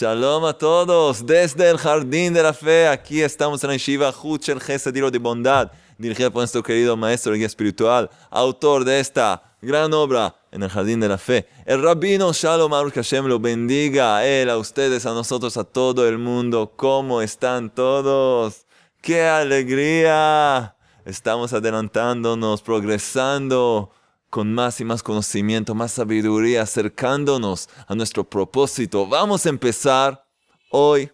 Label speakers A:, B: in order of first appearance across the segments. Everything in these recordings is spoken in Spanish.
A: Shalom a todos desde el Jardín de la Fe. Aquí estamos en la Shiva Huchel Gesediro de Bondad, dirigida por nuestro querido maestro guía espiritual, autor de esta gran obra en el Jardín de la Fe. El rabino Shalom Aruch Hashem lo bendiga a él, a ustedes, a nosotros, a todo el mundo. ¿Cómo están todos? ¡Qué alegría! Estamos adelantándonos, progresando con más y más conocimiento, más sabiduría, acercándonos a nuestro propósito. Vamos a empezar hoy.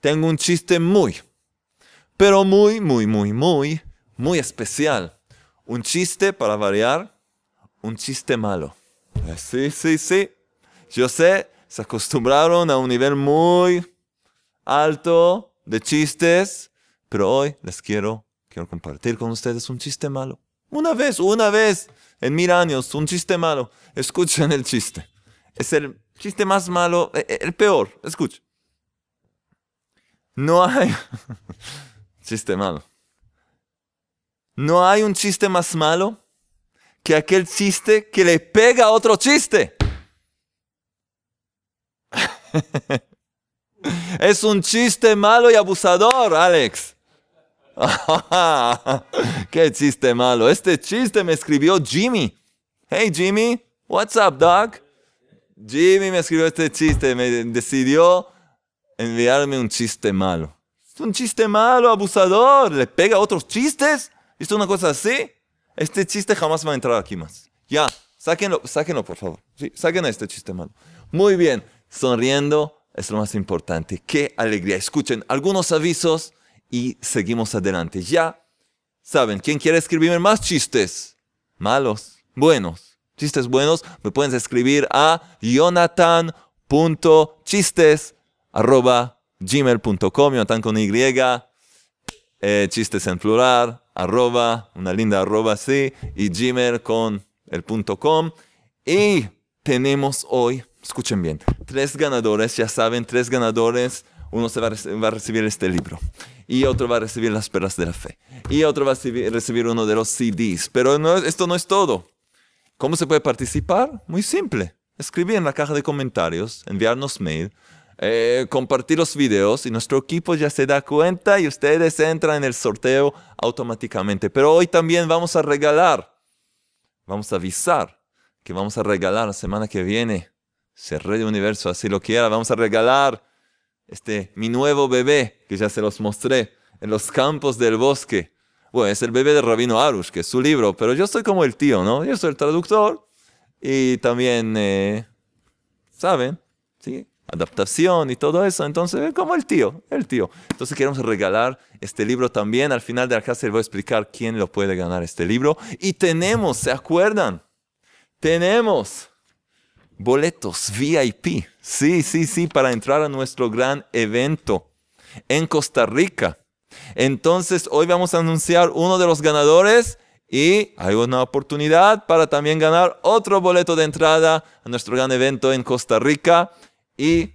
A: Tengo un chiste muy, pero muy, muy, muy, muy, muy especial. Un chiste para variar, un chiste malo. Eh, sí, sí, sí. Yo sé, se acostumbraron a un nivel muy alto de chistes, pero hoy les quiero, quiero compartir con ustedes un chiste malo. Una vez, una vez en mil años, un chiste malo. Escuchen el chiste. Es el chiste más malo, e, e, el peor. Escuchen. No hay... chiste malo. No hay un chiste más malo que aquel chiste que le pega a otro chiste. es un chiste malo y abusador, Alex. ¡Qué chiste malo! Este chiste me escribió Jimmy. Hey Jimmy, what's up, dog? Jimmy me escribió este chiste, me decidió enviarme un chiste malo. Es un chiste malo, abusador, le pega otros chistes. ¿Es una cosa así? Este chiste jamás va a entrar aquí más. Ya, sáquenlo, sáquenlo por favor. Sí, saquen este chiste malo. Muy bien, sonriendo es lo más importante. Qué alegría. Escuchen algunos avisos y seguimos adelante. Ya saben, ¿quién quiere escribirme más chistes? Malos, buenos. Chistes buenos, me pueden escribir a jonathan.chistes.gmail.com Jonathan con Y, eh, chistes en plural, arroba, una linda arroba así, y gmail con el punto com. Y tenemos hoy, escuchen bien, tres ganadores, ya saben, tres ganadores uno se va a, recibir este libro y otro va a recibir las perlas de la fe y otro va a recibir, uno de los CDs. Pero no, esto no es todo. ¿Cómo se puede participar? Muy simple. Escribir en la caja de comentarios, enviarnos mail, eh, compartir los videos y nuestro equipo ya se da cuenta y ustedes entran en el sorteo automáticamente. Pero hoy también vamos a regalar, vamos a avisar que vamos a regalar la semana que viene, si el Rey de Universo así lo quiera, vamos a regalar este, mi nuevo bebé, que ya se los mostré, en los campos del bosque. Bueno, es el bebé de Rabino Arush, que es su libro, pero yo soy como el tío, ¿no? Yo soy el traductor y también, eh, ¿saben? ¿Sí? Adaptación y todo eso. Entonces, como el tío, el tío. Entonces queremos regalar este libro también. Al final de la clase les voy a explicar quién lo puede ganar este libro. Y tenemos, ¿se acuerdan? Tenemos boletos VIP. Sí, sí, sí, para entrar a nuestro gran evento en Costa Rica. Entonces, hoy vamos a anunciar uno de los ganadores y hay una oportunidad para también ganar otro boleto de entrada a nuestro gran evento en Costa Rica. Y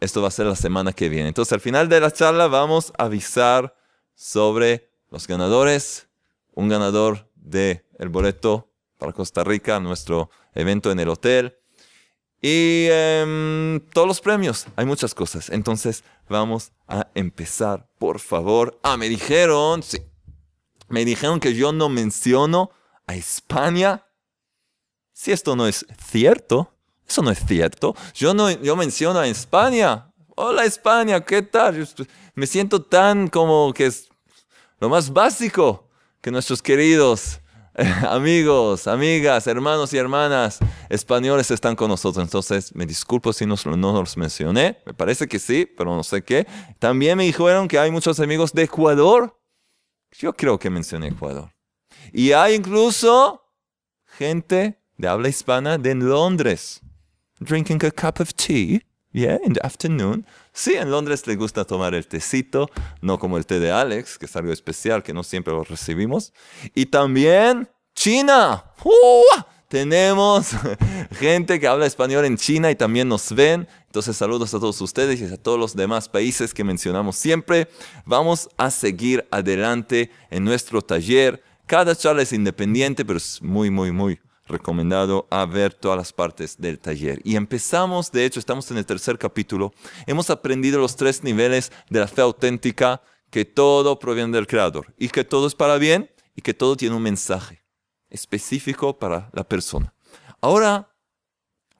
A: esto va a ser la semana que viene. Entonces, al final de la charla vamos a avisar sobre los ganadores. Un ganador de el boleto para Costa Rica, nuestro evento en el hotel. Y em, todos los premios, hay muchas cosas. Entonces vamos a empezar, por favor. Ah, me dijeron, sí, me dijeron que yo no menciono a España. Si esto no es cierto, eso no es cierto. Yo no, yo menciono a España. Hola España, ¿qué tal? me siento tan como que es lo más básico que nuestros queridos amigos, amigas, hermanos y hermanas españoles están con nosotros. Entonces, me disculpo si no, no los mencioné. Me parece que sí, pero no sé qué. También me dijeron que hay muchos amigos de Ecuador. Yo creo que mencioné Ecuador. Y hay incluso gente de habla hispana de Londres. Drinking a cup of tea. Yeah, in the afternoon. Sí, en Londres le gusta tomar el tecito, no como el té de Alex, que es algo especial que no siempre lo recibimos. Y también China. Tenemos gente que habla español en China y también nos ven. Entonces saludos a todos ustedes y a todos los demás países que mencionamos siempre. Vamos a seguir adelante en nuestro taller. Cada charla es independiente, pero es muy, muy, muy recomendado a ver todas las partes del taller. Y empezamos, de hecho, estamos en el tercer capítulo. Hemos aprendido los tres niveles de la fe auténtica, que todo proviene del Creador y que todo es para bien y que todo tiene un mensaje específico para la persona. Ahora,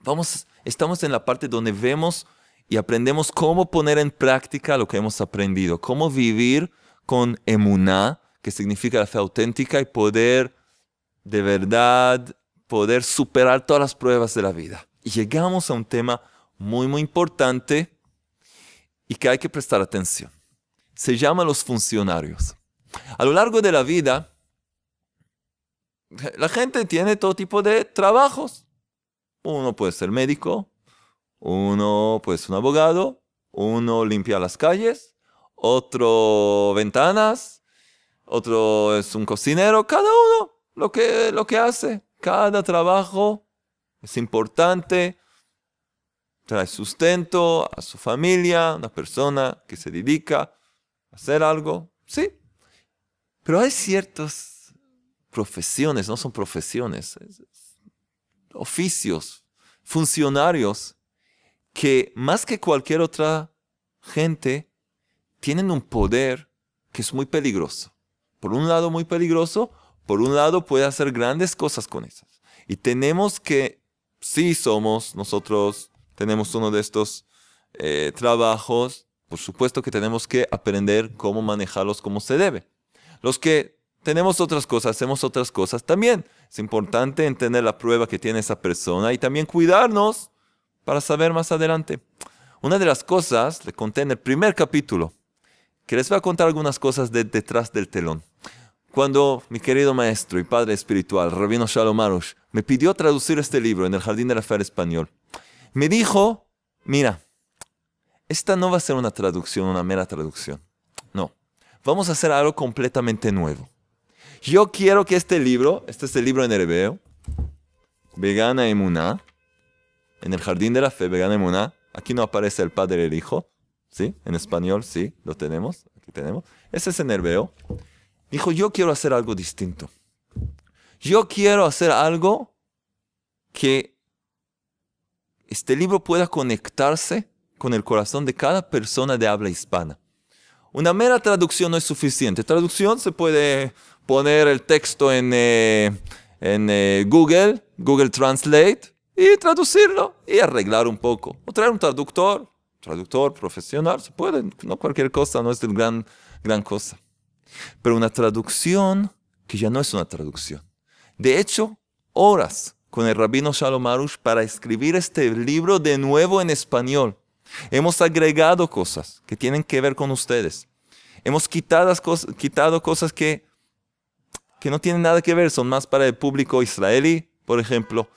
A: vamos, estamos en la parte donde vemos y aprendemos cómo poner en práctica lo que hemos aprendido, cómo vivir con emuná, que significa la fe auténtica, y poder de verdad, poder superar todas las pruebas de la vida. Y llegamos a un tema muy, muy importante y que hay que prestar atención. Se llama los funcionarios. A lo largo de la vida, la gente tiene todo tipo de trabajos. Uno puede ser médico, uno puede ser un abogado, uno limpia las calles, otro ventanas, otro es un cocinero, cada uno lo que, lo que hace. Cada trabajo es importante, trae sustento a su familia, una persona que se dedica a hacer algo, sí. Pero hay ciertas profesiones, no son profesiones, oficios, funcionarios, que más que cualquier otra gente, tienen un poder que es muy peligroso. Por un lado muy peligroso, por un lado puede hacer grandes cosas con esas. Y tenemos que, si somos nosotros, tenemos uno de estos eh, trabajos, por supuesto que tenemos que aprender cómo manejarlos como se debe. Los que tenemos otras cosas, hacemos otras cosas, también es importante entender la prueba que tiene esa persona y también cuidarnos para saber más adelante. Una de las cosas, le conté en el primer capítulo, que les voy a contar algunas cosas de detrás del telón. Cuando mi querido maestro y padre espiritual, Rabino Shalom Arush, me pidió traducir este libro en el Jardín de la Fe Español, me dijo, mira, esta no va a ser una traducción, una mera traducción. No, vamos a hacer algo completamente nuevo. Yo quiero que este libro, este es el libro en hebreo, Vegana Emuná, en el Jardín de la Fe, Vegana Emuná, aquí no aparece el Padre y el Hijo, ¿sí? En español, sí, lo tenemos, aquí tenemos. Ese es en hebreo. Dijo, yo quiero hacer algo distinto. Yo quiero hacer algo que este libro pueda conectarse con el corazón de cada persona de habla hispana. Una mera traducción no es suficiente. Traducción se puede poner el texto en, eh, en eh, Google, Google Translate, y traducirlo y arreglar un poco. O traer un traductor, traductor profesional, se puede, no cualquier cosa, no es gran, gran cosa pero una traducción que ya no es una traducción. De hecho, horas con el rabino Shalom Arush para escribir este libro de nuevo en español. Hemos agregado cosas que tienen que ver con ustedes. Hemos quitado, quitado cosas que, que no tienen nada que ver, son más para el público israelí, por ejemplo.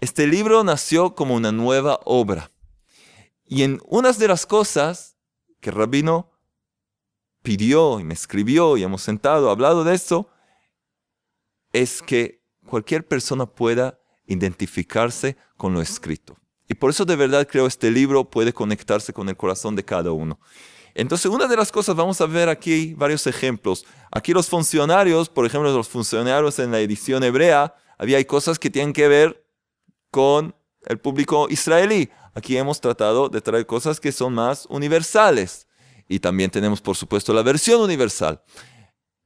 A: Este libro nació como una nueva obra. Y en unas de las cosas que el rabino pidió y me escribió y hemos sentado, hablado de eso, es que cualquier persona pueda identificarse con lo escrito. Y por eso de verdad creo este libro puede conectarse con el corazón de cada uno. Entonces, una de las cosas, vamos a ver aquí varios ejemplos. Aquí los funcionarios, por ejemplo, los funcionarios en la edición hebrea, había cosas que tienen que ver con el público israelí. Aquí hemos tratado de traer cosas que son más universales. Y también tenemos, por supuesto, la versión universal,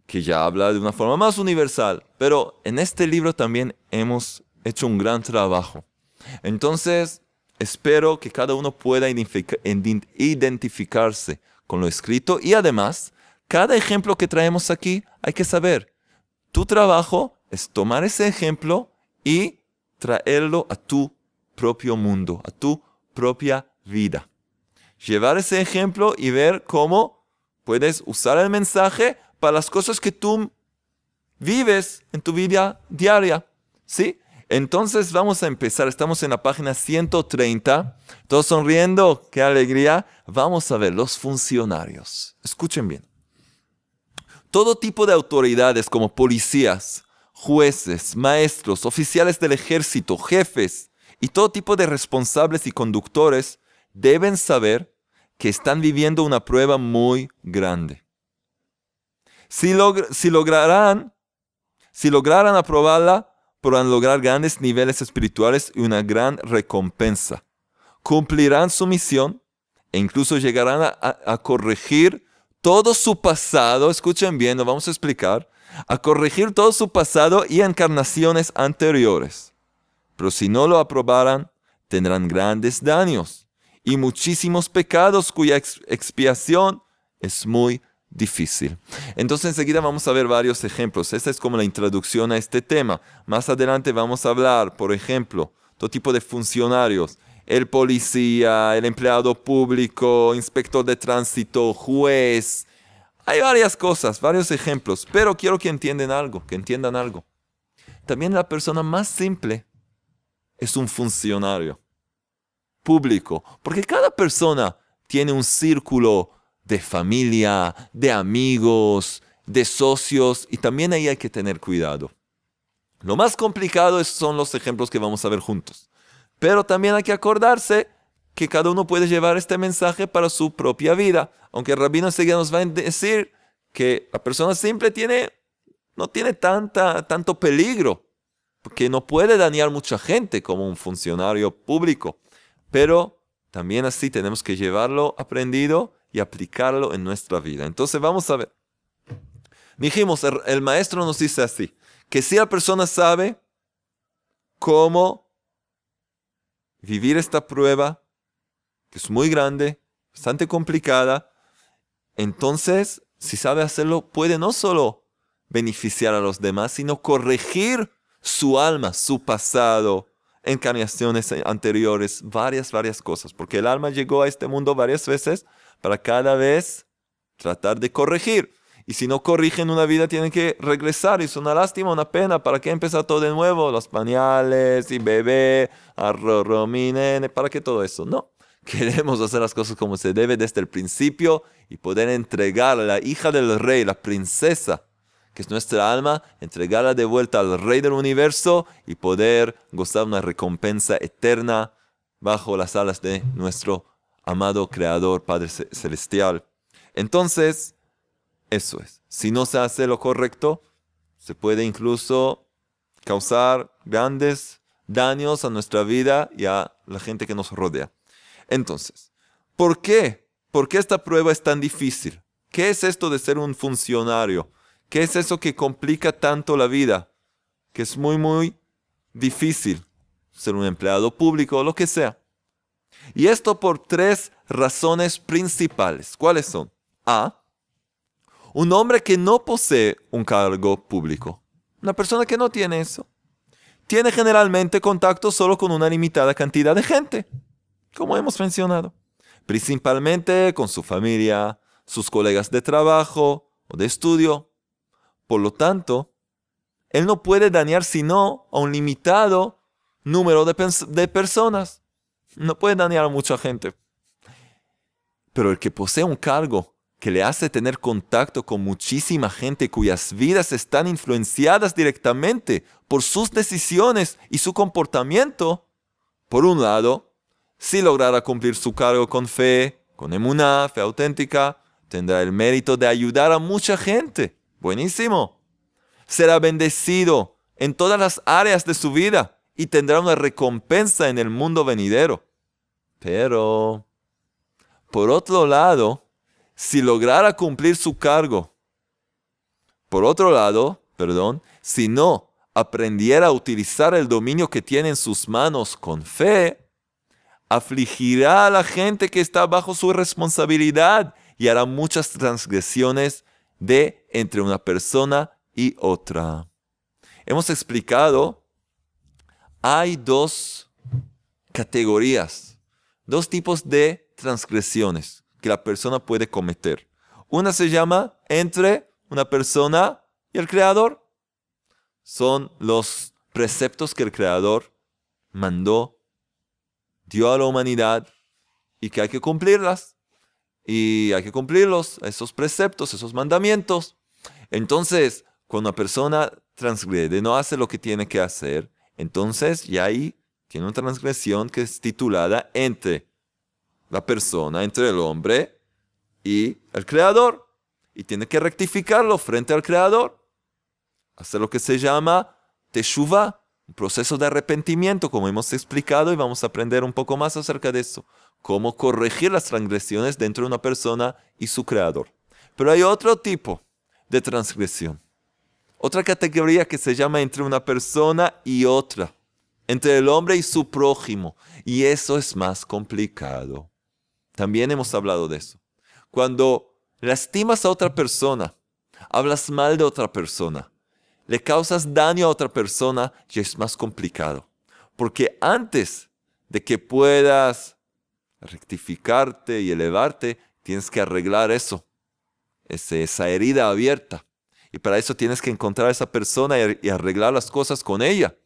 A: que ya habla de una forma más universal. Pero en este libro también hemos hecho un gran trabajo. Entonces, espero que cada uno pueda identificarse con lo escrito y además, cada ejemplo que traemos aquí hay que saber. Tu trabajo es tomar ese ejemplo y traerlo a tu propio mundo, a tu propia vida llevar ese ejemplo y ver cómo puedes usar el mensaje para las cosas que tú vives en tu vida diaria. ¿Sí? Entonces vamos a empezar. Estamos en la página 130. Todos sonriendo. ¡Qué alegría! Vamos a ver los funcionarios. Escuchen bien. Todo tipo de autoridades como policías, jueces, maestros, oficiales del ejército, jefes y todo tipo de responsables y conductores deben saber que están viviendo una prueba muy grande. Si, lograran, si lograran aprobarla, podrán lograr grandes niveles espirituales y una gran recompensa. Cumplirán su misión e incluso llegarán a, a corregir todo su pasado, escuchen bien, lo vamos a explicar, a corregir todo su pasado y encarnaciones anteriores. Pero si no lo aprobaran, tendrán grandes daños y muchísimos pecados cuya expiación es muy difícil. Entonces enseguida vamos a ver varios ejemplos. Esta es como la introducción a este tema. Más adelante vamos a hablar, por ejemplo, todo tipo de funcionarios. El policía, el empleado público, inspector de tránsito, juez. Hay varias cosas, varios ejemplos, pero quiero que entiendan algo, que entiendan algo. También la persona más simple es un funcionario público, porque cada persona tiene un círculo de familia, de amigos, de socios, y también ahí hay que tener cuidado. Lo más complicado son los ejemplos que vamos a ver juntos. Pero también hay que acordarse que cada uno puede llevar este mensaje para su propia vida. Aunque el rabino enseguida nos va a decir que la persona simple tiene, no tiene tanta, tanto peligro, porque no puede dañar mucha gente como un funcionario público. Pero también así tenemos que llevarlo aprendido y aplicarlo en nuestra vida. Entonces vamos a ver. Dijimos, el, maestro nos dice así, que si la persona sabe cómo vivir esta prueba, que es muy grande, bastante complicada, entonces, si sabe hacerlo, puede no solo beneficiar a los demás, sino corregir su alma, su pasado, encarnaciones anteriores, varias, varias cosas, porque el alma llegó a este mundo varias veces para cada vez tratar de corregir. Y si no corrigen una vida, tienen que regresar. Y es una lástima, una pena. ¿Para qué empezar todo de nuevo? Los pañales y bebé, arroz, ¿para qué todo eso? No. Queremos hacer las cosas como se debe desde el principio y poder entregar a la hija del rey, la princesa, que es nuestra alma, entregarla de vuelta al rey del universo y poder gozar una recompensa eterna bajo las alas de nuestro amado Creador, Padre Celestial. Entonces, eso es. Si no se hace lo correcto, se puede incluso causar grandes daños a nuestra vida y a la gente que nos rodea. Entonces, ¿por qué? ¿Por qué esta prueba es tan difícil? ¿Qué es esto de ser un funcionario? ¿Qué es eso que complica tanto la vida? Que es muy, muy difícil ser un empleado público o lo que sea. Y esto por tres razones principales. ¿Cuáles son? A. Un hombre que no posee un cargo público. Una persona que no tiene eso. Tiene generalmente contacto solo con una limitada cantidad de gente, como hemos mencionado. Principalmente con su familia, sus colegas de trabajo o de estudio. Por lo tanto, él no puede dañar sino a un limitado número de, personas. No puede dañar a mucha gente. Pero el que posee un cargo que le hace tener contacto con muchísima gente cuyas vidas están influenciadas directamente por sus decisiones y su comportamiento, por un lado, si lograra cumplir su cargo con fe, con emuná, fe auténtica, tendrá el mérito de ayudar a mucha gente. Buenísimo. Será bendecido en todas las áreas de su vida y tendrá una recompensa en el mundo venidero. Pero, por otro lado, si lograra cumplir su cargo, por otro lado, perdón, si no aprendiera a utilizar el dominio que tiene en sus manos con fe, afligirá a la gente que está bajo su responsabilidad y hará muchas transgresiones de entre una persona y otra. Hemos explicado hay dos categorías, dos tipos de transgresiones que la persona puede cometer. Una se llama entre una persona y el creador. Son los preceptos que el creador mandó, dio a la humanidad y que hay que cumplirlas. Y hay que cumplirlos, esos preceptos, esos mandamientos. Entonces, cuando una persona transgrede, no hace lo que tiene que hacer, entonces ya ahí tiene una transgresión que es titulada entre la persona, entre el hombre y el creador. Y tiene que rectificarlo frente al creador. Hacer lo que se llama teshuva, Un proceso de arrepentimiento, como hemos explicado, y vamos a aprender un poco más acerca de eso. Cómo corregir las transgresiones dentro de una persona y su creador. Pero hay otro tipo de transgresión. Otra categoría que se llama entre una persona y otra. Entre el hombre y su prójimo. Y eso es más complicado. También hemos hablado de eso. Cuando lastimas a otra persona, hablas mal de otra persona, le causas daño a otra persona, ya es más complicado. Porque antes de que puedas rectificarte y elevarte, tienes que arreglar eso, esa herida abierta. Y para eso tienes que encontrar a esa persona y arreglar las cosas con ella.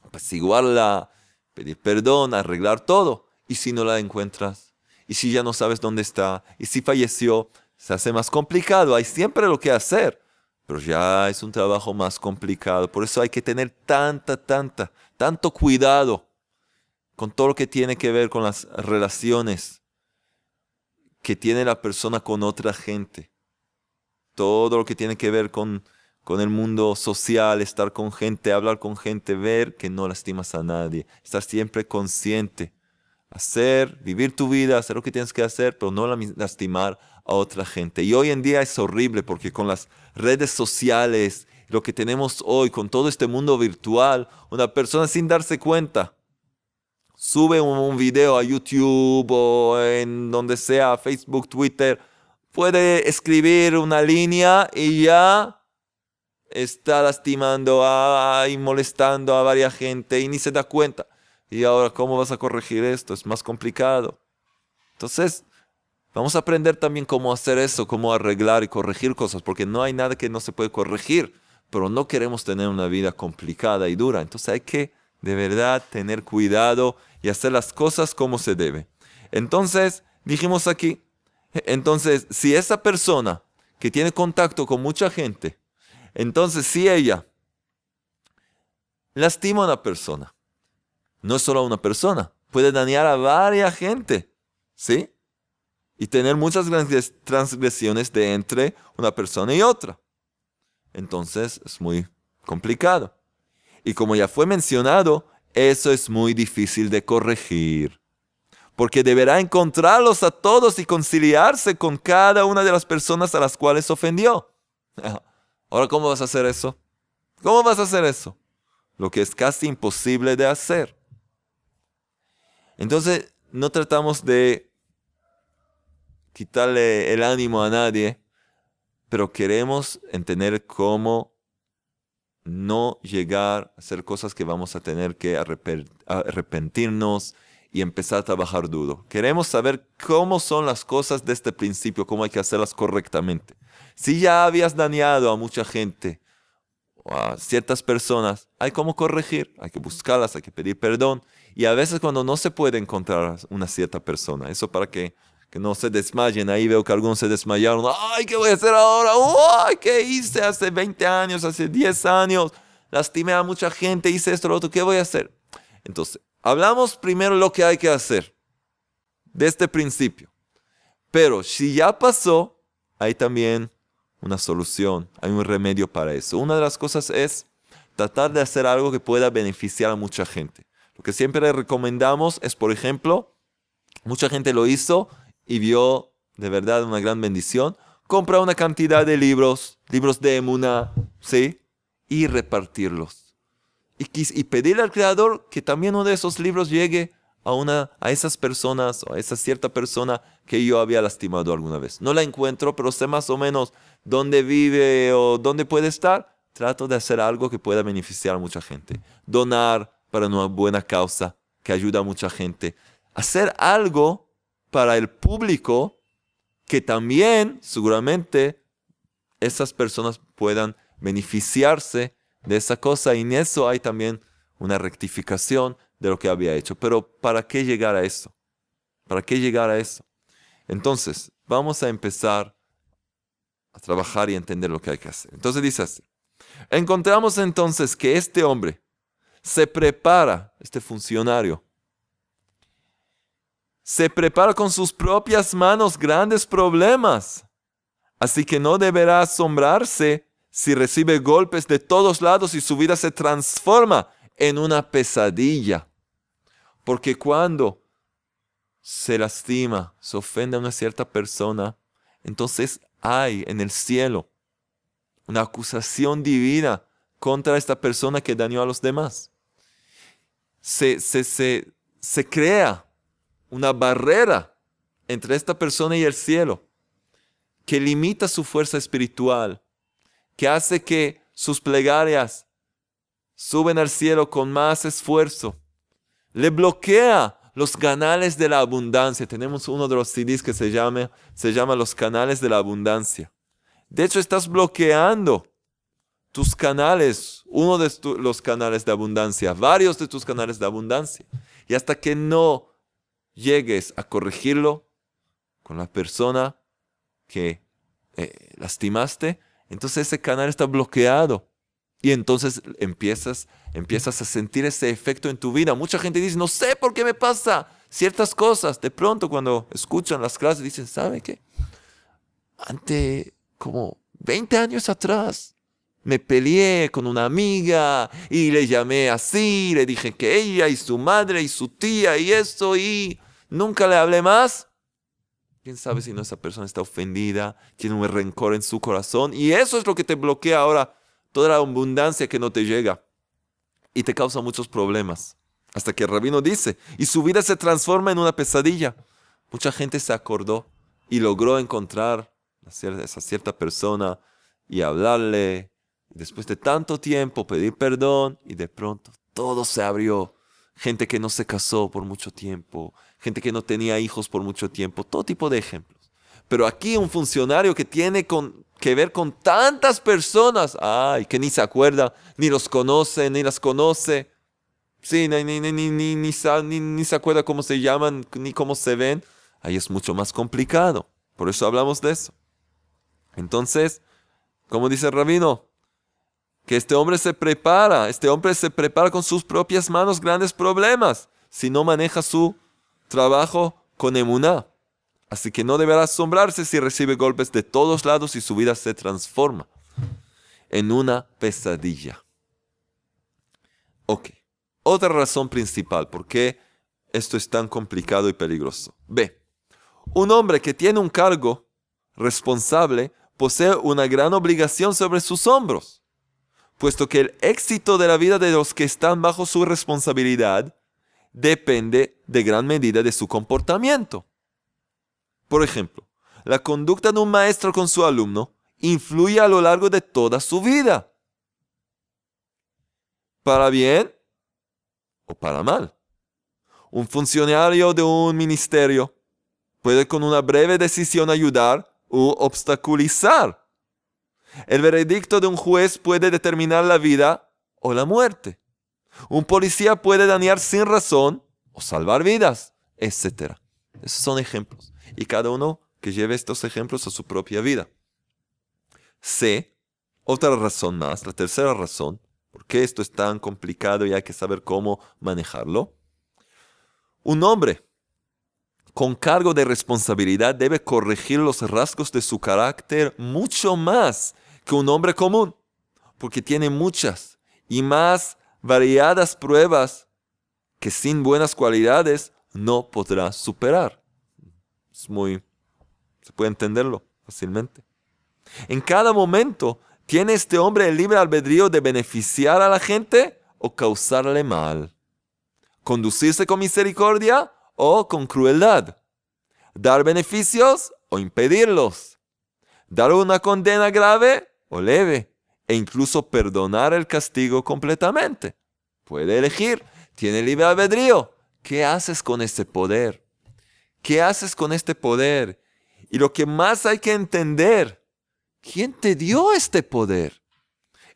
A: Apaciguarla, pedir perdón, arreglar todo. Y si no la encuentras, y si ya no sabes dónde está, y si falleció, se hace más complicado. Hay siempre lo que hacer, pero ya es un trabajo más complicado. Por eso hay que tener tanta, tanta, tanto cuidado con todo lo que tiene que ver con las relaciones que tiene la persona con otra gente. Todo lo que tiene que ver con, con el mundo social, estar con gente, hablar con gente, ver que no lastimas a nadie, estar siempre consciente, hacer, vivir tu vida, hacer lo que tienes que hacer, pero no lastimar a otra gente. Y hoy en día es horrible porque con las redes sociales, lo que tenemos hoy, con todo este mundo virtual, una persona sin darse cuenta sube un, video a YouTube o en donde sea, Facebook, Twitter, puede escribir una línea y ya está lastimando y molestando a varias gente y ni se da cuenta. Y ahora, ¿cómo vas a corregir esto? Es más complicado. Entonces, vamos a aprender también cómo hacer eso, cómo arreglar y corregir cosas, porque no hay nada que no se puede corregir, pero no queremos tener una vida complicada y dura. Entonces hay que de verdad tener cuidado y hacer las cosas como se debe. Entonces, dijimos aquí, entonces, si esa persona que tiene contacto con mucha gente, entonces si ella lastima a una persona, no es solo a una persona, puede dañar a varias gente, ¿sí? Y tener muchas transgresiones de entre una persona y otra. Entonces es muy complicado. Y como ya fue mencionado, eso es muy difícil de corregir, porque deberá encontrarlos a todos y conciliarse con cada una de las personas a las cuales ofendió. Ahora, ¿cómo vas a hacer eso? ¿Cómo vas a hacer eso? Lo que es casi imposible de hacer. Entonces, no tratamos de quitarle el ánimo a nadie, pero queremos entender cómo no llegar a hacer cosas que vamos a tener que arrepentirnos y empezar a trabajar duro. Queremos saber cómo son las cosas de este principio, cómo hay que hacerlas correctamente. Si ya habías dañado a mucha gente o a ciertas personas, hay cómo corregir, hay que buscarlas, hay que pedir perdón. Y a veces cuando no se puede encontrar una cierta persona, eso para que que no se desmayen. Ahí veo que algunos se desmayaron. Ay, ¿qué voy a hacer ahora? Ay, ¿qué hice hace 20 años, hace 10 años? Lastimé a mucha gente, hice esto, lo otro. ¿Qué voy a hacer? Entonces, hablamos primero lo que hay que hacer de este principio. Pero si ya pasó, hay también una solución, hay un remedio para eso. Una de las cosas es tratar de hacer algo que pueda beneficiar a mucha gente. Lo que siempre recomendamos es, por ejemplo, mucha gente lo hizo y vio de verdad una gran bendición, compra una cantidad de libros, libros de Emuna, ¿sí? Y repartirlos. Y, y pedirle al Creador que también uno de esos libros llegue a, una, a esas personas o a esa cierta persona que yo había lastimado alguna vez. No la encuentro, pero sé más o menos dónde vive o dónde puede estar. Trato de hacer algo que pueda beneficiar a mucha gente. Donar para una buena causa que ayuda a mucha gente. Hacer algo para el público que también seguramente esas personas puedan beneficiarse de esa cosa y en eso hay también una rectificación de lo que había hecho. Pero ¿para qué llegar a eso? ¿Para qué llegar a eso? Entonces, vamos a empezar a trabajar y entender lo que hay que hacer. Entonces dice así. Encontramos entonces que este hombre se prepara, este funcionario, se prepara con sus propias manos grandes problemas. Así que no deberá asombrarse si recibe golpes de todos lados y su vida se transforma en una pesadilla. Porque cuando se lastima, se ofende a una cierta persona, entonces hay en el cielo una acusación divina contra esta persona que dañó a los demás. Se, se, se, se crea una barrera entre esta persona y el cielo que limita su fuerza espiritual, que hace que sus plegarias suben al cielo con más esfuerzo, le bloquea los canales de la abundancia. Tenemos uno de los CDs que se llama, se llama Los canales de la abundancia. De hecho, estás bloqueando tus canales, uno de los canales de abundancia, varios de tus canales de abundancia. Y hasta que no llegues a corregirlo con la persona que eh, lastimaste, entonces ese canal está bloqueado. Y entonces empiezas, empiezas a sentir ese efecto en tu vida. Mucha gente dice, no sé por qué me pasa ciertas cosas. De pronto cuando escuchan las clases dicen, ¿sabe qué? Ante como 20 años atrás me peleé con una amiga y le llamé así, le dije que ella y su madre y su tía y eso y nunca le hablé más. ¿Quién sabe si no esa persona está ofendida, tiene un rencor en su corazón? Y eso es lo que te bloquea ahora toda la abundancia que no te llega y te causa muchos problemas. Hasta que el rabino dice, y su vida se transforma en una pesadilla. Mucha gente se acordó y logró encontrar a esa cierta persona y hablarle. Después de tanto tiempo pedir perdón y de pronto todo se abrió. Gente que no se casó por mucho tiempo, gente que no tenía hijos por mucho tiempo, todo tipo de ejemplos. Pero aquí un funcionario que tiene con, que ver con tantas personas, ay, que ni se acuerda, ni los conoce, ni las conoce. Sí, ni, ni, ni, ni, ni, se acuerda cómo se llaman, ni cómo se ven. Ahí es mucho más complicado. Por eso hablamos de eso. Entonces, como dice el rabino, que este hombre se prepara, este hombre se prepara con sus propias manos grandes problemas si no maneja su trabajo con emuná. Así que no deberá asombrarse si recibe golpes de todos lados y su vida se transforma en una pesadilla. Ok. Otra razón principal por qué esto es tan complicado y peligroso. B. Un hombre que tiene un cargo responsable posee una gran obligación sobre sus hombros, puesto que el éxito de la vida de los que están bajo su responsabilidad depende de gran medida de su comportamiento. Por ejemplo, la conducta de un maestro con su alumno influye a lo largo de toda su vida. Para bien o para mal. Un funcionario de un ministerio puede con una breve decisión ayudar u obstaculizar. El veredicto de un juez puede determinar la vida o la muerte. Un policía puede dañar sin razón o salvar vidas, etc. Esos son ejemplos. Y cada uno que lleve estos ejemplos a su propia vida. C. Otra razón más, la tercera razón, por qué esto es tan complicado y hay que saber cómo manejarlo. Un hombre con cargo de responsabilidad debe corregir los rasgos de su carácter mucho más que un hombre común, porque tiene muchas y más variadas pruebas que sin buenas cualidades no podrá superar. Es muy... se puede entenderlo fácilmente. En cada momento tiene este hombre el libre albedrío de beneficiar a la gente o causarle mal. Conducirse con misericordia o con crueldad. Dar beneficios o impedirlos. Dar una condena grave o leve. E incluso perdonar el castigo completamente. Puede elegir. Tiene libre albedrío. ¿Qué haces con este poder? ¿Qué haces con este poder? Y lo que más hay que entender, ¿quién te dio este poder?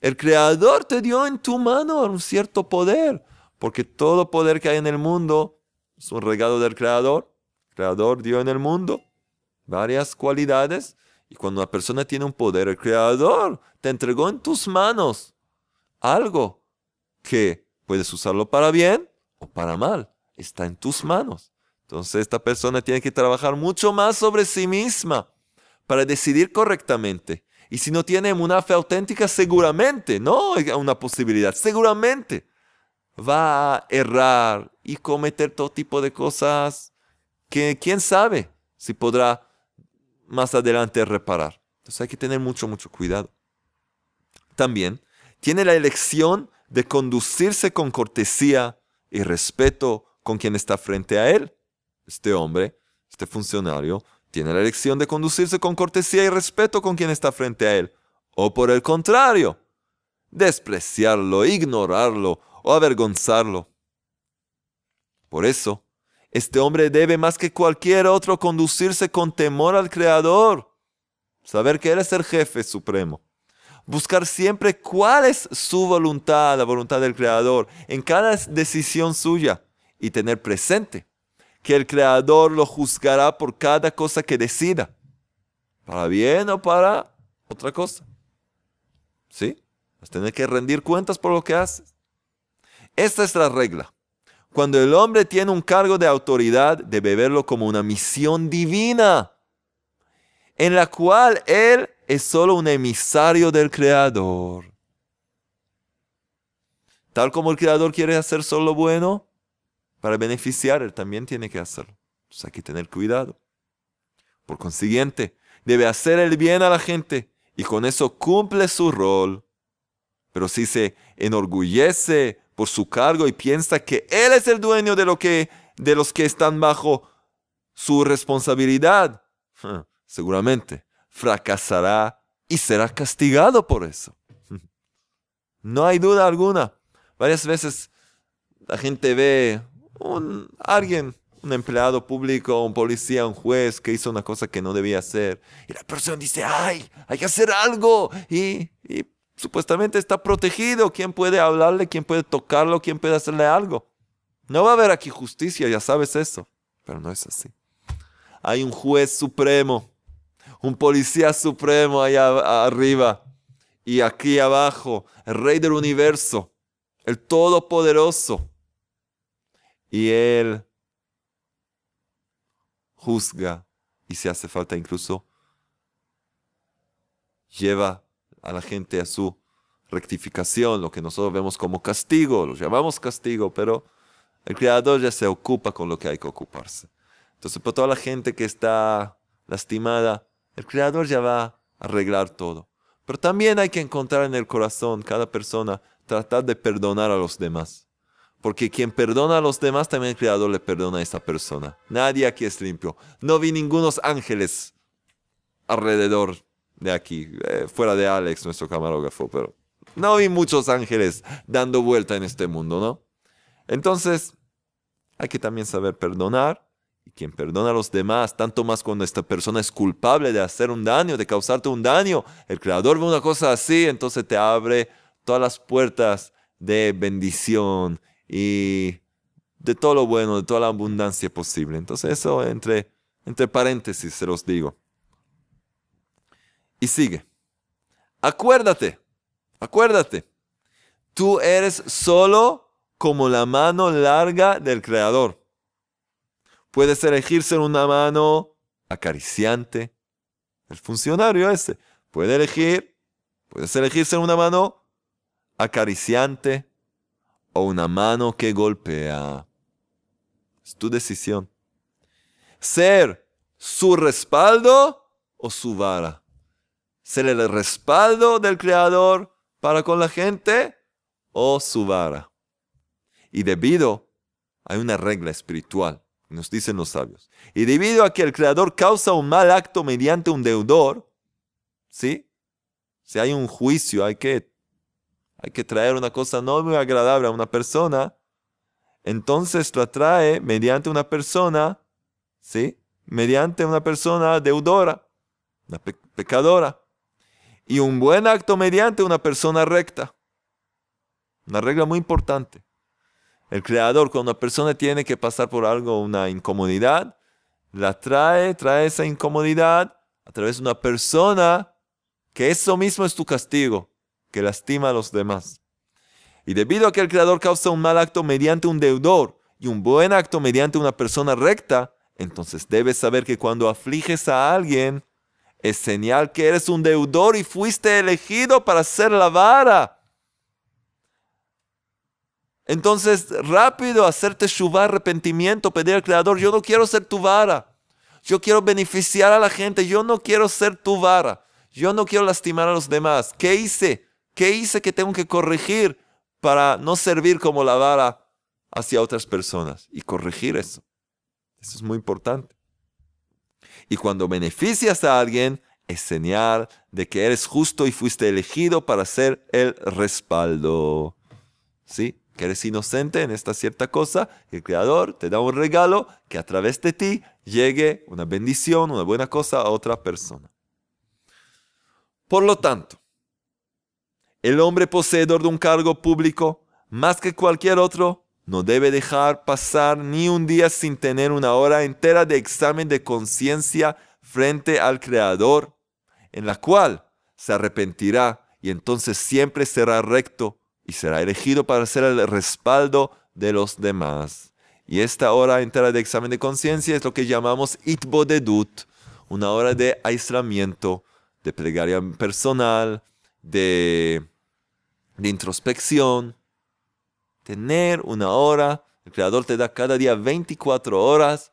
A: El Creador te dio en tu mano un cierto poder, porque todo poder que hay en el mundo es un regalo del Creador. El Creador dio en el mundo varias cualidades y cuando una persona tiene un poder, el Creador te entregó en tus manos algo que puedes usarlo para bien o para mal. Está en tus manos. Entonces esta persona tiene que trabajar mucho más sobre sí misma para decidir correctamente Y si no tiene una fe auténtica, seguramente, no una posibilidad, seguramente va a errar y cometer todo tipo de cosas que quién sabe si podrá más adelante reparar. Entonces hay que tener mucho, mucho cuidado. También tiene la elección de conducirse con cortesía y respeto con quien está frente a él. Este hombre, este funcionario, tiene la elección de conducirse con cortesía y respeto con quien está frente a él. O por el contrario, despreciarlo, ignorarlo o avergonzarlo. Por eso, este hombre debe más que cualquier otro conducirse con temor al Creador, saber que Él es el jefe supremo, buscar siempre cuál es su voluntad, la voluntad del Creador, en cada decisión suya y tener presente que el Creador lo juzgará por cada cosa que decida, para bien o para otra cosa. ¿Sí? Vas tener que rendir cuentas por lo que haces. Esta es la regla. Cuando el hombre tiene un cargo de autoridad, debe verlo como una misión divina, en la cual él es solo un emisario del Creador. Tal como el Creador quiere hacer solo bueno, para beneficiar, él también tiene que hacerlo. Entonces hay que tener cuidado. Por consiguiente, debe hacer el bien a la gente y con eso cumple su rol. Pero si se enorgullece por su cargo y piensa que Él es el dueño de, lo que, de los que están bajo su responsabilidad, seguramente fracasará y será castigado por eso. No hay duda alguna. Varias veces la gente ve un, alguien, un empleado público, un policía, un juez que hizo una cosa que no debía hacer. Y la persona dice, ay, hay que hacer algo. Y, y supuestamente está protegido. ¿Quién puede hablarle? ¿Quién puede tocarlo? ¿Quién puede hacerle algo? No va a haber aquí justicia, ya sabes eso. Pero no es así. Hay un juez supremo, un policía supremo allá arriba y aquí abajo, el rey del universo, el todopoderoso. Y él juzga y si hace falta incluso lleva a la gente a su rectificación, lo que nosotros vemos como castigo, lo llamamos castigo, pero el Creador ya se ocupa con lo que hay que ocuparse. Entonces, para toda la gente que está lastimada, el Creador ya va a arreglar todo. Pero también hay que encontrar en el corazón, cada persona, tratar de perdonar a los demás. Porque quien perdona a los demás, también el Creador le perdona a esa persona. Nadie aquí es limpio. No vi ningunos ángeles alrededor de aquí, eh, fuera de Alex, nuestro camarógrafo, pero no vi muchos ángeles dando vuelta en este mundo, ¿no? Entonces, hay que también saber perdonar. Y quien perdona a los demás, tanto más cuando esta persona es culpable de hacer un daño, de causarte un daño, el Creador ve una cosa así, entonces te abre todas las puertas de bendición y de todo lo bueno, de toda la abundancia posible. Entonces eso entre, entre paréntesis se los digo. Y sigue. Acuérdate, acuérdate. Tú eres solo como la mano larga del Creador. Puedes elegirse una mano acariciante. El funcionario ese puede elegir, puedes elegirse una mano acariciante o una mano que golpea. Es tu decisión. Ser su respaldo o su vara ser el respaldo del Creador para con la gente o su vara. Y debido, hay una regla espiritual, nos dicen los sabios. Y debido a que el Creador causa un mal acto mediante un deudor, ¿sí? Si hay un juicio, hay que, hay que traer una cosa no muy agradable a una persona, entonces la trae mediante una persona, ¿sí? Mediante una persona deudora, una pecadora y un buen acto mediante una persona recta. Una regla muy importante. El creador, cuando una persona tiene que pasar por algo, una incomodidad, la trae, trae esa incomodidad a través de una persona que eso mismo es tu castigo, que lastima a los demás. Y debido a que el creador causa un mal acto mediante un deudor y un buen acto mediante una persona recta, entonces debes saber que cuando afliges a alguien, es señal que eres un deudor y fuiste elegido para ser la vara. Entonces, rápido, hacerte shuvah, arrepentimiento, pedir al Creador, yo no quiero ser tu vara. Yo quiero beneficiar a la gente, yo no quiero ser tu vara. Yo no quiero lastimar a los demás. ¿Qué hice? ¿Qué hice que tengo que corregir para no servir como la vara hacia otras personas? Y corregir eso. Eso es muy importante. Y cuando beneficias a alguien, es señal de que eres justo y fuiste elegido para ser el respaldo. ¿Sí? Que eres inocente en esta cierta cosa, el Creador te da un regalo que a través de ti llegue una bendición, una buena cosa a otra persona. Por lo tanto, el hombre poseedor de un cargo público, más que cualquier otro, no debe dejar pasar ni un día sin tener una hora entera de examen de conciencia frente al Creador, en la cual se arrepentirá y entonces siempre será recto y será elegido para ser el respaldo de los demás. Y esta hora entera de examen de conciencia es lo que llamamos itbodedut, una hora de aislamiento, de plegaria personal, de, de introspección, tener una hora. El Creador te da cada día 24 horas.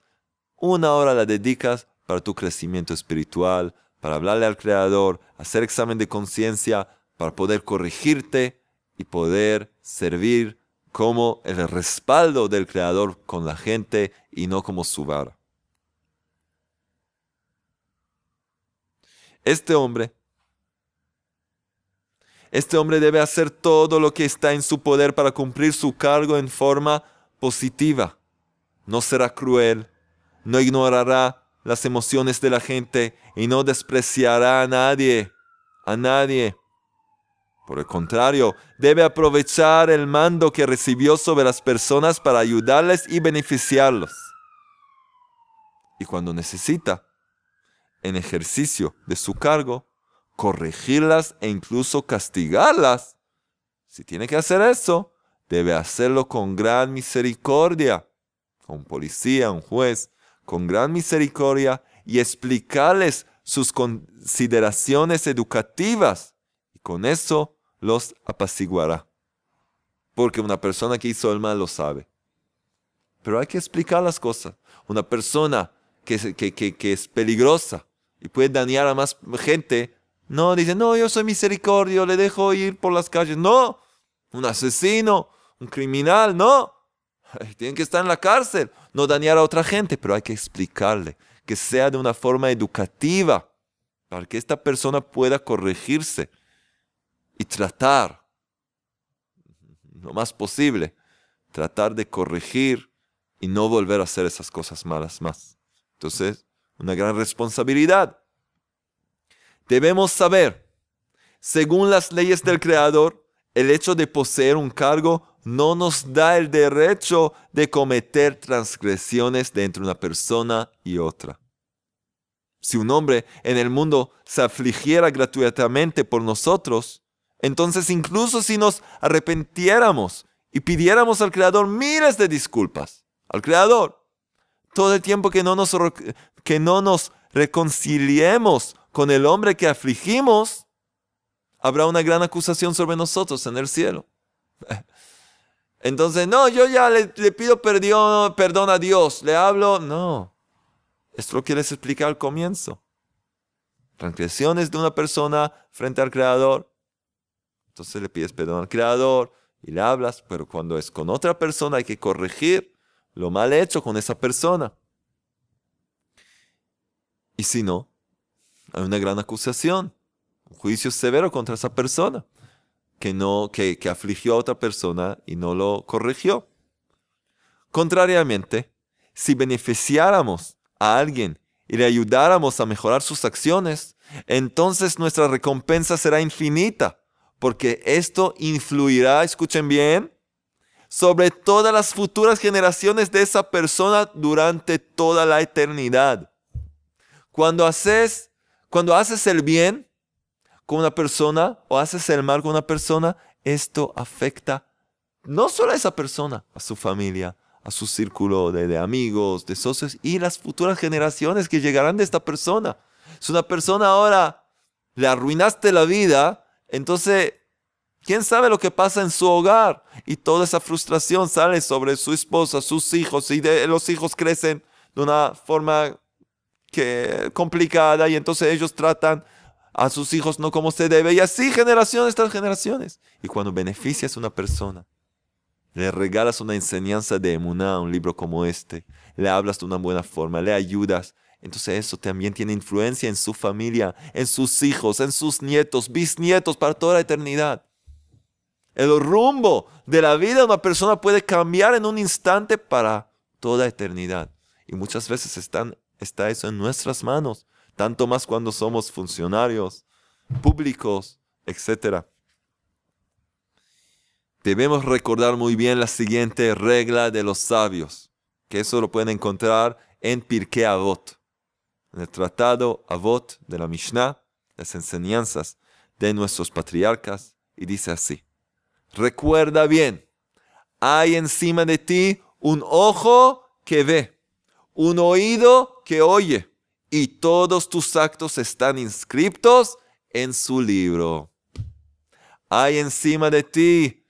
A: Una hora la dedicas para tu crecimiento espiritual, para hablarle al Creador, hacer examen de conciencia, para poder corregirte y poder servir como el respaldo del Creador con la gente y no como su vara. Este hombre este hombre debe hacer todo lo que está en su poder para cumplir su cargo en forma positiva. No será cruel, no ignorará las emociones de la gente y no despreciará a nadie, a nadie. Por el contrario, debe aprovechar el mando que recibió sobre las personas para ayudarles y beneficiarlos. Y cuando necesita, en ejercicio de su cargo, corregirlas e incluso castigarlas, si tiene que hacer eso, debe hacerlo con gran misericordia, con policía, un juez, con gran misericordia y explicarles sus consideraciones educativas y con eso los apaciguará. Porque una persona que hizo el mal lo sabe. Pero hay que explicar las cosas. Una persona que, que, que es peligrosa y puede dañar a más gente, no, dice, no, yo soy misericordio, le dejo ir por las calles. No, un asesino, un criminal, no. Tienen que estar en la cárcel, no dañar a otra gente, pero hay que explicarle que sea de una forma educativa para que esta persona pueda corregirse y tratar lo más posible, tratar de corregir y no volver a hacer esas cosas malas más. Entonces, una gran responsabilidad. Debemos saber, según las leyes del Creador, el hecho de poseer un cargo no nos da el derecho de cometer transgresiones de entre una persona y otra. Si un hombre en el mundo se afligiera gratuitamente por nosotros, entonces incluso si nos arrepintiéramos y pidiéramos al Creador miles de disculpas, al Creador, todo el tiempo que no nos, que no nos reconciliemos con el hombre que afligimos, habrá una gran acusación sobre nosotros en el cielo. Entonces, no, yo ya le, pido perdón, a Dios, le hablo, no. Esto lo quieres explicar al comienzo. Transgresiones de una persona frente al Creador. Entonces le pides perdón al Creador y le hablas, pero cuando es con otra persona hay que corregir lo mal hecho con esa persona. Y si no, hay una gran acusación, un juicio severo contra esa persona que, no, que, que afligió a otra persona y no lo corrigió. Contrariamente, si beneficiáramos a alguien y le ayudáramos a mejorar sus acciones, entonces nuestra recompensa será infinita, porque esto influirá, escuchen bien, sobre todas las futuras generaciones de esa persona durante toda la eternidad. Cuando haces cuando haces el bien con una persona o haces el mal con una persona, esto afecta no solo a esa persona, a su familia, a su círculo de, amigos, de socios y las futuras generaciones que llegarán de esta persona. Si una persona ahora le arruinaste la vida, entonces, ¿quién sabe lo que pasa en su hogar? Y toda esa frustración sale sobre su esposa, sus hijos, y los hijos crecen de una forma que, complicada y entonces ellos tratan a sus hijos no como se debe y así generaciones tras generaciones. Y cuando beneficias a una persona, le regalas una enseñanza de emuná, un libro como este, le hablas de una buena forma, le ayudas, entonces eso también tiene influencia en su familia, en sus hijos, en sus nietos, bisnietos, para toda la eternidad. El rumbo de la vida de una persona puede cambiar en un instante para toda eternidad. Y muchas veces están, está eso en nuestras manos, tanto más cuando somos funcionarios públicos, etc. Debemos recordar muy bien la siguiente regla de los sabios, que eso lo pueden encontrar en Pirkei Avot, en el tratado Avot de la Mishnah, las enseñanzas de nuestros patriarcas, y dice así, recuerda bien, hay encima de ti un ojo que ve, un oído que oye, y todos tus actos están inscritos en su libro. Hay encima de ti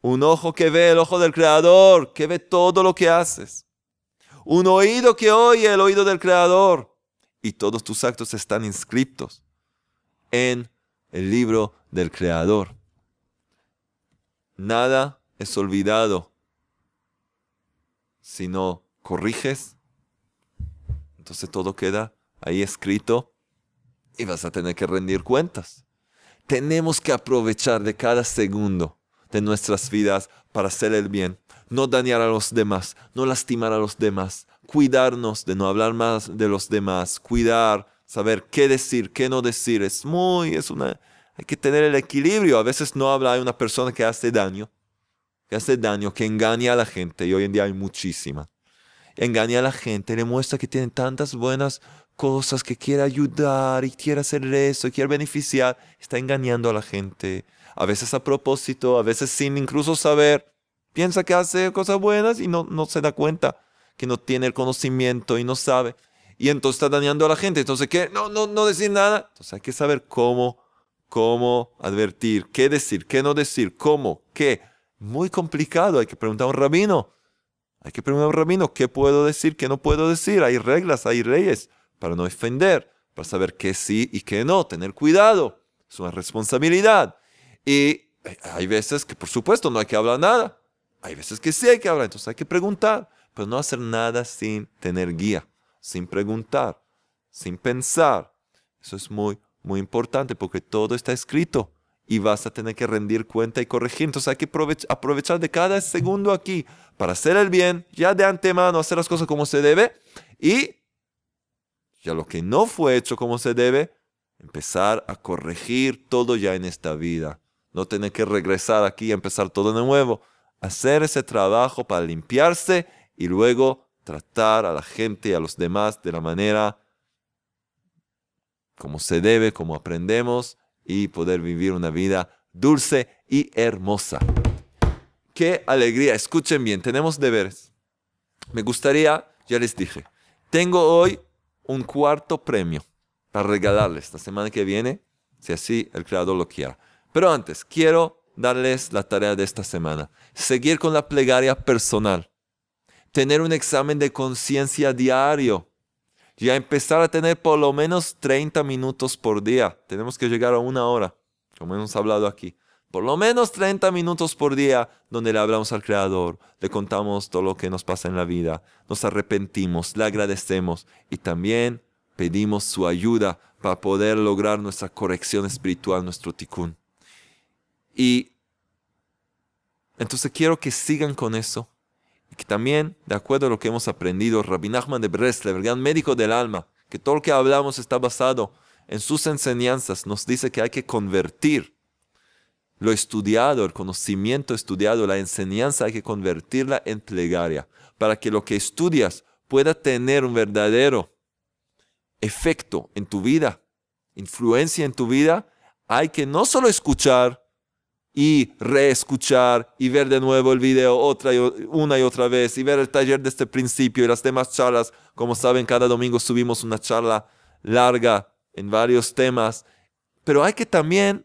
A: un ojo que ve, el ojo del Creador, que ve todo lo que haces. Un oído que oye, el oído del Creador. Y todos tus actos están inscritos en el libro del Creador. Nada es olvidado si no corriges entonces todo queda ahí escrito y vas a tener que rendir cuentas. Tenemos que aprovechar de cada segundo de nuestras vidas para hacer el bien, no dañar a los demás, no lastimar a los demás, cuidarnos de no hablar más de los demás, cuidar, saber qué decir, qué no decir. Es muy, es una, hay que tener el equilibrio. A veces no habla de una persona que hace daño, que hace daño, que engaña a la gente y hoy en día hay muchísima engaña a la gente, le muestra que tiene tantas buenas cosas, que quiere ayudar y quiere hacer eso, quiere beneficiar, está engañando a la gente. A veces a propósito, a veces sin incluso saber. Piensa que hace cosas buenas y no, no se da cuenta que no tiene el conocimiento y no sabe. Y entonces está dañando a la gente. Entonces, ¿qué? No, no, no decir nada. Entonces hay que saber cómo, cómo advertir, qué decir, qué no decir, cómo, qué. Muy complicado. Hay que preguntar a un rabino. Hay que preguntar a un rabino qué puedo decir, qué no puedo decir. Hay reglas, hay leyes para no ofender, para saber qué sí y qué no. Tener cuidado. Es una responsabilidad. Y hay veces que, por supuesto, no hay que hablar nada. Hay veces que sí hay que hablar. Entonces hay que preguntar. Pero no hacer nada sin tener guía, sin preguntar, sin pensar. Eso es muy, muy importante porque todo está escrito y vas a tener que rendir cuenta y corregir. Entonces hay que aprovechar de cada segundo aquí para hacer el bien, ya de antemano hacer las cosas como se debe y ya lo que no fue hecho como se debe, empezar a corregir todo ya en esta vida. No tener que regresar aquí y empezar todo de nuevo. Hacer ese trabajo para limpiarse y luego tratar a la gente y a los demás de la manera como se debe, como aprendemos y poder vivir una vida dulce y hermosa. Qué alegría, escuchen bien, tenemos deberes. Me gustaría, ya les dije, tengo hoy un cuarto premio para regalarles la semana que viene, si así el creador lo quiera. Pero antes, quiero darles la tarea de esta semana. Seguir con la plegaria personal. Tener un examen de conciencia diario ya empezar a tener por lo menos 30 minutos por día. Tenemos que llegar a una hora, como hemos hablado aquí. Por lo menos 30 minutos por día donde le hablamos al Creador, le contamos todo lo que nos pasa en la vida, nos arrepentimos, le agradecemos y también pedimos su ayuda para poder lograr nuestra corrección espiritual, nuestro tikkun. Y entonces quiero que sigan con eso y que también, de acuerdo a lo que hemos aprendido, Rabbi Nachman de Breslev, el gran médico del alma, que todo lo que hablamos está basado en sus enseñanzas, nos dice que hay que convertir lo estudiado, el conocimiento estudiado, la enseñanza, hay que convertirla en plegaria, para que lo que estudias pueda tener un verdadero efecto en tu vida, influencia en tu vida, hay que no solo escuchar, y reescuchar y ver de nuevo el video otra una y otra vez y ver el taller de este principio y las demás charlas. Como saben, cada domingo subimos una charla larga en varios temas, pero hay que también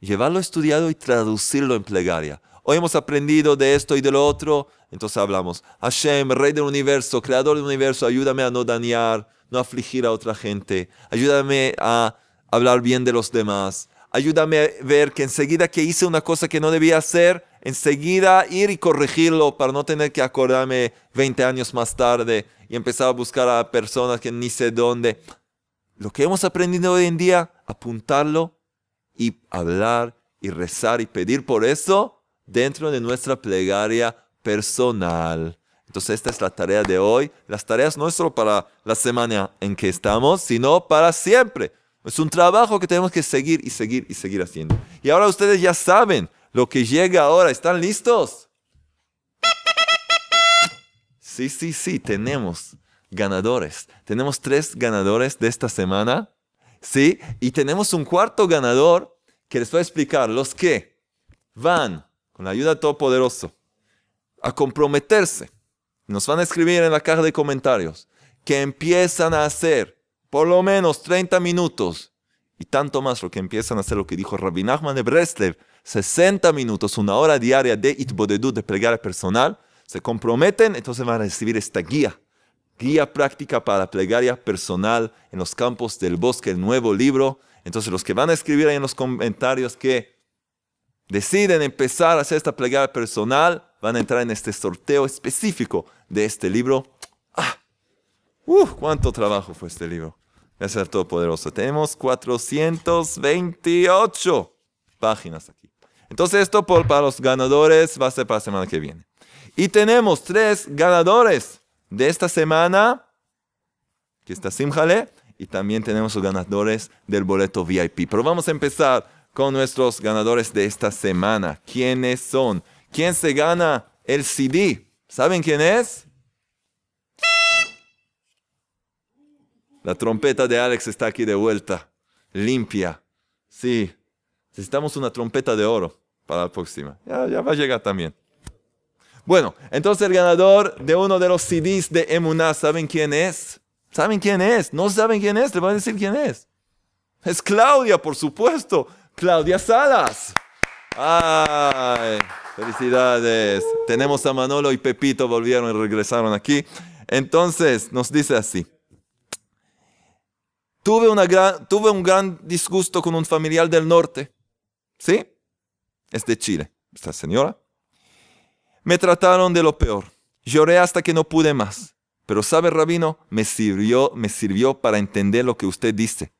A: llevarlo estudiado y traducirlo en plegaria. Hoy hemos aprendido de esto y de lo otro, entonces hablamos, Hashem, Rey del universo, Creador del universo, ayúdame a no dañar, no afligir a otra gente, ayúdame a hablar bien de los demás, ayúdame a ver que enseguida que hice una cosa que no debía hacer, enseguida ir y corregirlo para no tener que acordarme 20 años más tarde y empezar a buscar a personas que ni sé dónde. Lo que hemos aprendido hoy en día, apuntarlo y hablar y rezar y pedir por eso dentro de nuestra plegaria personal. Entonces esta es la tarea de hoy. Las tareas no es solo para la semana en que estamos, sino para siempre. Es un trabajo que tenemos que seguir y seguir y seguir haciendo. Y ahora ustedes ya saben lo que llega ahora. ¿Están listos? Sí, sí, sí, tenemos ganadores. Tenemos tres ganadores de esta semana. Sí, y tenemos un cuarto ganador que les voy a explicar. Los que van, con la ayuda de Todopoderoso, a comprometerse. Nos van a escribir en la caja de comentarios que empiezan a hacer por lo menos 30 minutos y tanto más lo que empiezan a hacer lo que dijo Rabbi Nachman de Breslev, 60 minutos, una hora diaria de itbodedut, de plegaria personal, se comprometen, entonces van a recibir esta guía, guía práctica para plegaria personal en los campos del bosque, el nuevo libro. Entonces los que van a escribir ahí en los comentarios que deciden empezar a hacer esta plegaria personal, van a entrar en este sorteo específico de este libro. ¡Ah! ¡Uf! ¡Cuánto trabajo fue este libro! Gracias al Todopoderoso. Tenemos 428 páginas aquí. Entonces esto para los ganadores va a ser para la semana que viene. Y tenemos tres ganadores de esta semana, que está Simjale, y también tenemos los ganadores del boleto VIP. Pero vamos a empezar con nuestros ganadores de esta semana. ¿Quiénes son? ¿Quién se gana el CD? ¿Saben quién es? La trompeta de Alex está aquí de vuelta, limpia. Sí, necesitamos una trompeta de oro para la próxima. Ya, va a llegar también. Bueno, entonces el ganador de uno de los CDs de Emuná, ¿saben quién es? ¿Saben quién es? No saben quién es, le voy a decir quién es. Es Claudia, por supuesto. Claudia Salas. Ay, felicidades. Tenemos a Manolo y Pepito, volvieron y regresaron aquí. Entonces, nos dice así. Tuve, un gran disgusto con un familiar del norte. ¿Sí? Es de Chile, esta señora. Me trataron de lo peor. Lloré hasta que no pude más. Pero sabe, rabino, me sirvió, me sirvió para entender lo que usted dice.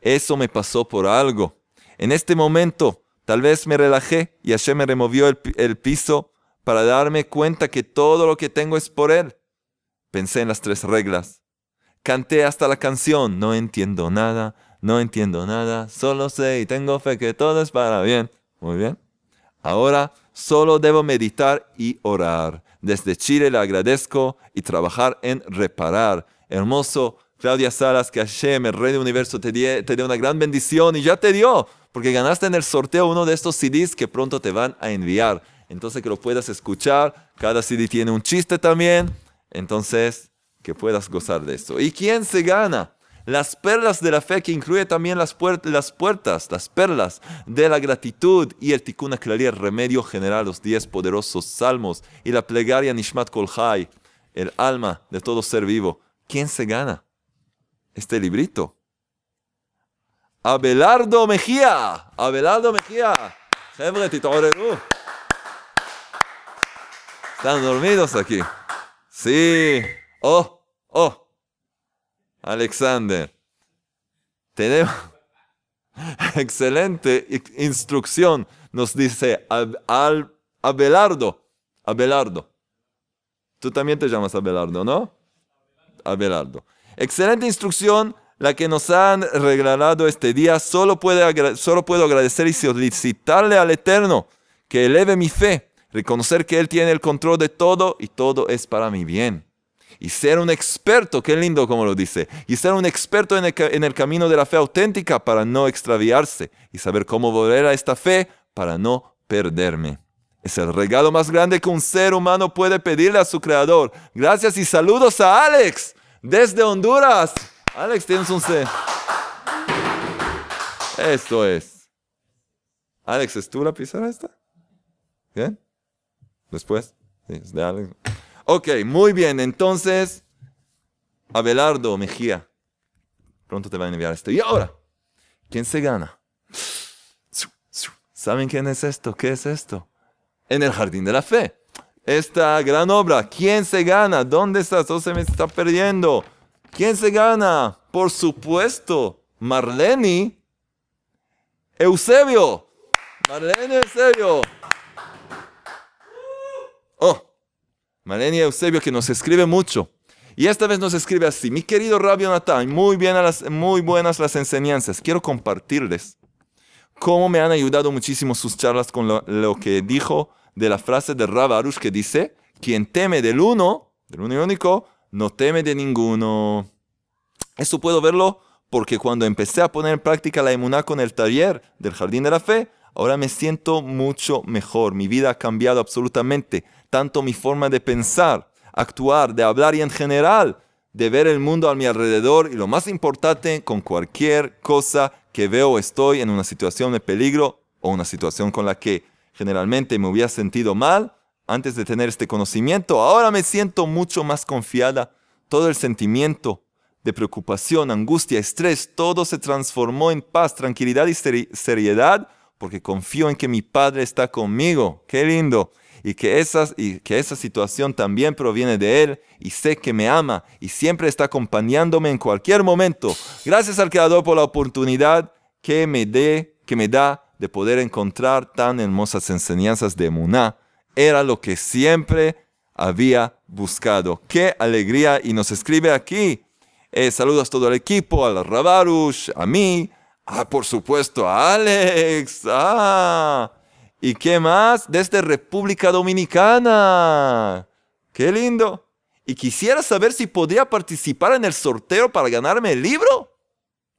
A: Eso me pasó por algo. En este momento, tal vez me relajé y Hashem me removió el, el piso para darme cuenta que todo lo que tengo es por él. Pensé en las tres reglas. Canté hasta la canción. No entiendo nada, no entiendo nada. Solo sé y tengo fe que todo es para bien. Muy bien. Ahora solo debo meditar y orar. Desde Chile le agradezco y trabajar en reparar. Hermoso Claudia Salas, que Hashem, el Rey del Universo, te dio una gran bendición y ya te dio, porque ganaste en el sorteo uno de estos CDs que pronto te van a enviar. Entonces que lo puedas escuchar. Cada CD tiene un chiste también. Entonces, que puedas gozar de esto. ¿Y quién se gana? Las perlas de la fe, que incluye también las, puertas, las perlas de la gratitud y el tikkun el remedio general, los diez poderosos salmos y la plegaria Nishmat Kolhai, el alma de todo ser vivo. ¿Quién se gana este librito? Abelardo Mejía. Abelardo Mejía. Están dormidos aquí. Sí. Oh, oh. Alexander. Tenemos excelente instrucción. Nos dice al, Abelardo. Abelardo. Tú también te llamas Abelardo, ¿no? Abelardo. Excelente instrucción la que nos han regalado este día. Solo, solo puedo agradecer y solicitarle al Eterno que eleve mi fe, reconocer que Él tiene el control de todo y todo es para mi bien y ser un experto, qué lindo como lo dice, y ser un experto en el, camino de la fe auténtica para no extraviarse y saber cómo volver a esta fe para no perderme. Es el regalo más grande que un ser humano puede pedirle a su creador. Gracias y saludos a Alex desde Honduras. Alex, tienes un C. Esto es. Alex, ¿es tú la pizarra esta? ¿Bien? Después. Sí, es de Alex. Ok, muy bien. Entonces, Abelardo Mejía. Pronto te van a enviar esto. Y ahora, ¿quién se gana? ¿Saben quién es esto? ¿Qué es esto? En el jardín de la fe. Esta gran obra. ¿Quién se gana? ¿Dónde está? Todo se me está perdiendo. ¿Quién se gana? Por supuesto, Marlene Eusebio. Marlene Eusebio. Oh, Marlene Eusebio que nos escribe mucho. Y esta vez nos escribe así, mi querido Rabio Natán, muy, bien las, muy buenas las enseñanzas. Quiero compartirles cómo me han ayudado muchísimo sus charlas con lo, que dijo de la frase de Rab Arush que dice, quien teme del uno, del uno y único, no teme de ninguno. Esto puedo verlo porque cuando empecé a poner en práctica la emuná con el taller del Jardín de la Fe, ahora me siento mucho mejor. Mi vida ha cambiado absolutamente, tanto mi forma de pensar, actuar, de hablar y en general, de ver el mundo a mi alrededor y lo más importante, con cualquier cosa que veo estoy en una situación de peligro o una situación con la que generalmente me hubiera sentido mal antes de tener este conocimiento, ahora me siento mucho más confiada. Todo el sentimiento de preocupación, angustia, estrés, todo se transformó en paz, tranquilidad y seriedad porque confío en que mi Padre está conmigo. Qué lindo y que, esas, y que esa situación también proviene de Él y sé que me ama y siempre está acompañándome en cualquier momento. Gracias al Creador por la oportunidad que me, dé, que me da de poder encontrar tan hermosas enseñanzas de Muná. Era lo que siempre había buscado. ¡Qué alegría! Y nos escribe aquí. Eh, saludos a todo el equipo, al Rabarush, a mí, ah, por supuesto, Alex. Ah, ¿Y qué más? Desde República Dominicana. ¡Qué lindo! Y quisiera saber si podría participar en el sorteo para ganarme el libro.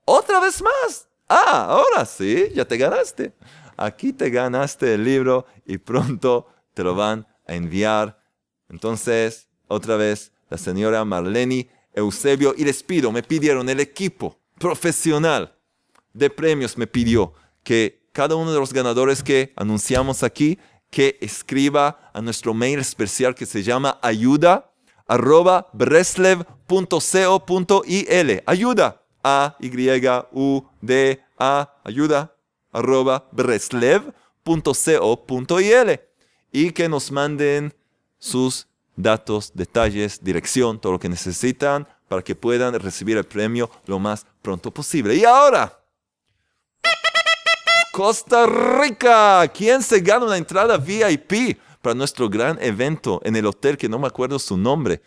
A: Otra vez más. Ah, ahora sí, ya te ganaste. Aquí te ganaste el libro y pronto te lo van a enviar. Entonces, otra vez, la señora Marlene Eusebio, y les pido, me pidieron el equipo profesional de premios, me pidió que cada uno de los ganadores que anunciamos aquí, que escriba a nuestro mail especial que se llama ayuda arroba breslev.co.il. Ayuda. A, Y, U, D, A, ayuda arroba breslev.co.il. Y que nos manden sus datos, detalles, dirección, todo lo que necesitan para que puedan recibir el premio lo más pronto posible. Y ahora, Costa Rica. ¿Quién se gana una entrada VIP para nuestro gran evento en el hotel que no me acuerdo su nombre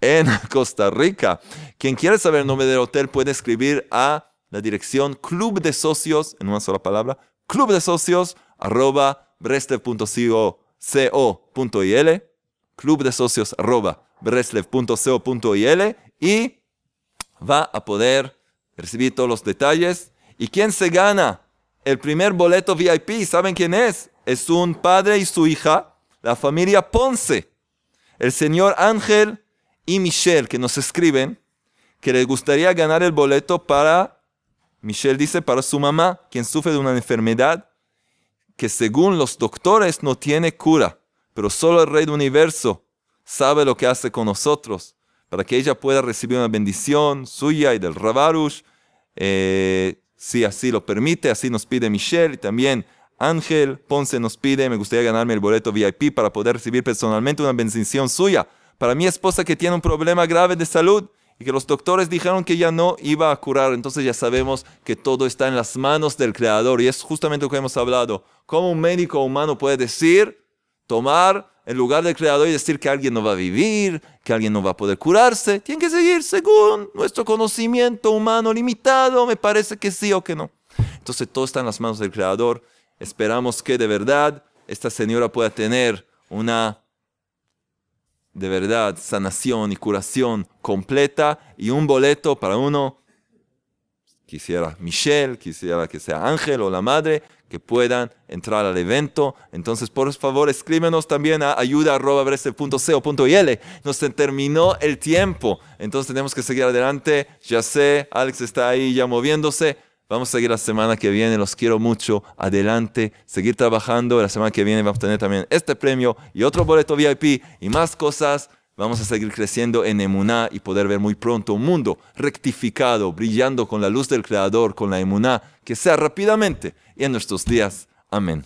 A: en Costa Rica? Quien quiere saber el nombre del hotel puede escribir a la dirección club de socios, en una sola palabra, club de socios arroba club de socios arroba y va a poder recibir todos los detalles. ¿Y quién se gana? El primer boleto VIP, ¿saben quién es? Es un padre y su hija, la familia Ponce. El señor Ángel y Michelle que nos escriben que les gustaría ganar el boleto para, Michelle dice, para su mamá, quien sufre de una enfermedad que según los doctores no tiene cura, pero solo el Rey del Universo sabe lo que hace con nosotros, para que ella pueda recibir una bendición suya y del Rabarush. Eh, si así lo permite, así nos pide Michelle y también Ángel Ponce nos pide, me gustaría ganarme el boleto VIP para poder recibir personalmente una bendición suya para mi esposa que tiene un problema grave de salud y que los doctores dijeron que ya no iba a curar. Entonces ya sabemos que todo está en las manos del Creador y es justamente lo que hemos hablado. ¿Cómo un médico humano puede decir, tomar en lugar del creador y decir que alguien no va a vivir, que alguien no va a poder curarse. Tiene que seguir según nuestro conocimiento humano limitado. Me parece que sí o que no. Entonces todo está en las manos del creador. Esperamos que de verdad esta señora pueda tener una de verdad sanación y curación completa y un boleto para uno quisiera Michelle, quisiera que sea Ángel o la madre, que puedan entrar al evento. Entonces, por favor, escríbenos también a ayuda.co.il. Nos terminó el tiempo, entonces tenemos que seguir adelante. Ya sé, Alex está ahí ya moviéndose. Vamos a seguir la semana que viene, los quiero mucho. Adelante, seguir trabajando. La semana que viene vamos a tener también este premio y otro boleto VIP y más cosas. Vamos a seguir creciendo en Emuná y poder ver muy pronto un mundo rectificado, brillando con la luz del Creador, con la Emuná, que sea rápidamente y en nuestros días. Amén.